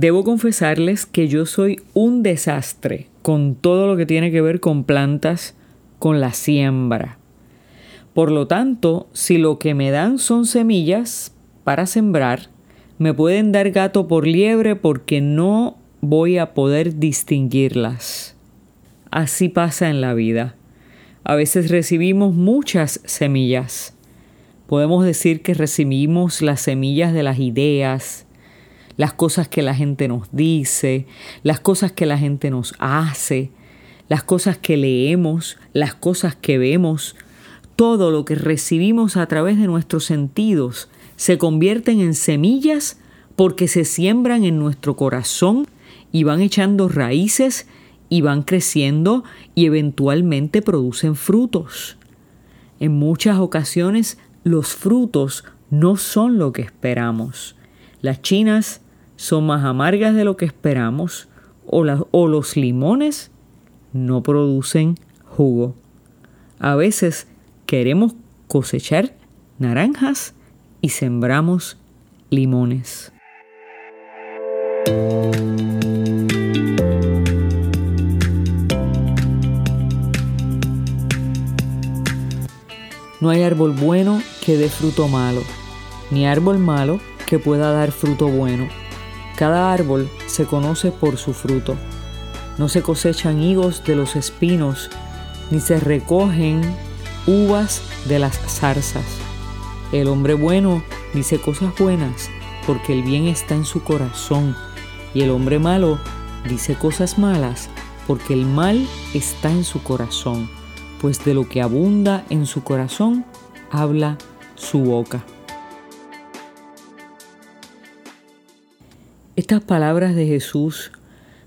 Debo confesarles que yo soy un desastre con todo lo que tiene que ver con plantas, con la siembra. Por lo tanto, si lo que me dan son semillas para sembrar, me pueden dar gato por liebre porque no voy a poder distinguirlas. Así pasa en la vida. A veces recibimos muchas semillas. Podemos decir que recibimos las semillas de las ideas, las cosas que la gente nos dice, las cosas que la gente nos hace, las cosas que leemos, las cosas que vemos, todo lo que recibimos a través de nuestros sentidos se convierten en semillas porque se siembran en nuestro corazón y van echando raíces y van creciendo y eventualmente producen frutos. En muchas ocasiones los frutos no son lo que esperamos. Las chinas son más amargas de lo que esperamos o, o los limones no producen jugo. A veces queremos cosechar naranjas y sembramos limones. No hay árbol bueno que dé fruto malo, ni árbol malo que pueda dar fruto bueno. Cada árbol se conoce por su fruto. No se cosechan higos de los espinos, ni se recogen uvas de las zarzas. El hombre bueno dice cosas buenas, porque el bien está en su corazón, y el hombre malo dice cosas malas, porque el mal está en su corazón pues de lo que abunda en su corazón, habla su boca. Estas palabras de Jesús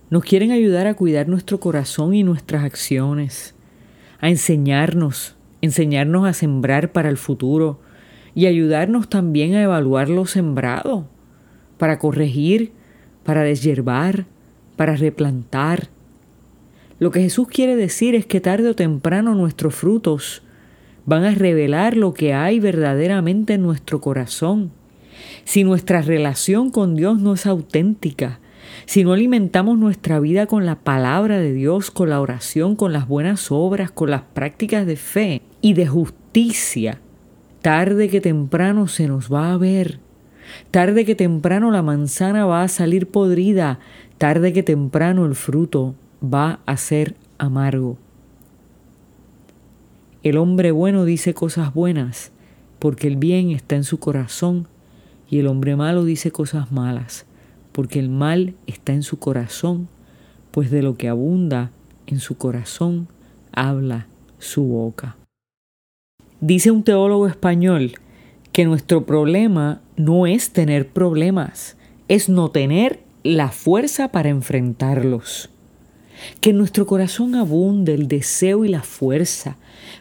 nos quieren ayudar a cuidar nuestro corazón y nuestras acciones, a enseñarnos, enseñarnos a sembrar para el futuro y ayudarnos también a evaluar lo sembrado, para corregir, para deshiervar, para replantar, lo que Jesús quiere decir es que tarde o temprano nuestros frutos van a revelar lo que hay verdaderamente en nuestro corazón. Si nuestra relación con Dios no es auténtica, si no alimentamos nuestra vida con la palabra de Dios, con la oración, con las buenas obras, con las prácticas de fe y de justicia, tarde que temprano se nos va a ver. Tarde que temprano la manzana va a salir podrida, tarde que temprano el fruto va a ser amargo. El hombre bueno dice cosas buenas porque el bien está en su corazón y el hombre malo dice cosas malas porque el mal está en su corazón, pues de lo que abunda en su corazón habla su boca. Dice un teólogo español que nuestro problema no es tener problemas, es no tener la fuerza para enfrentarlos. Que en nuestro corazón abunde el deseo y la fuerza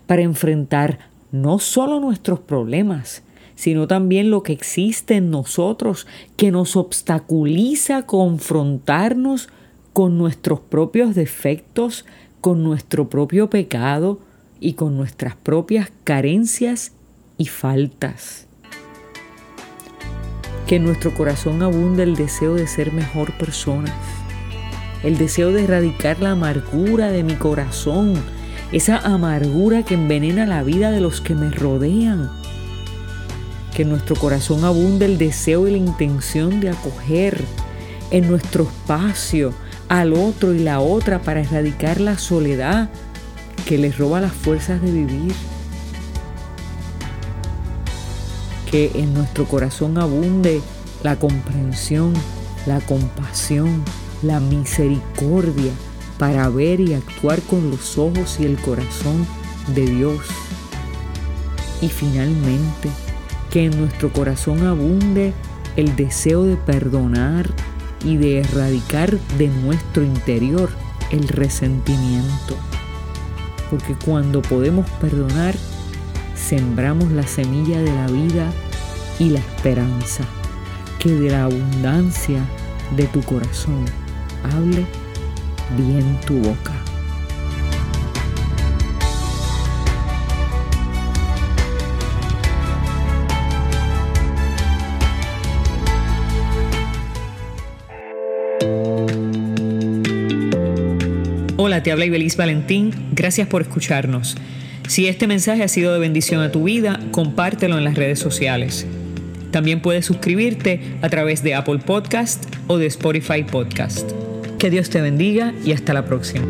para enfrentar no solo nuestros problemas, sino también lo que existe en nosotros que nos obstaculiza confrontarnos con nuestros propios defectos, con nuestro propio pecado y con nuestras propias carencias y faltas. Que en nuestro corazón abunde el deseo de ser mejor personas el deseo de erradicar la amargura de mi corazón, esa amargura que envenena la vida de los que me rodean. Que en nuestro corazón abunde el deseo y la intención de acoger en nuestro espacio al otro y la otra para erradicar la soledad que les roba las fuerzas de vivir. Que en nuestro corazón abunde la comprensión, la compasión, la misericordia para ver y actuar con los ojos y el corazón de Dios. Y finalmente, que en nuestro corazón abunde el deseo de perdonar y de erradicar de nuestro interior el resentimiento. Porque cuando podemos perdonar, sembramos la semilla de la vida y la esperanza, que de la abundancia de tu corazón hable bien tu boca. Hola, te habla Ibeliz Valentín. Gracias por escucharnos. Si este mensaje ha sido de bendición a tu vida, compártelo en las redes sociales. También puedes suscribirte a través de Apple Podcast o de Spotify Podcast. Que Dios te bendiga y hasta la próxima.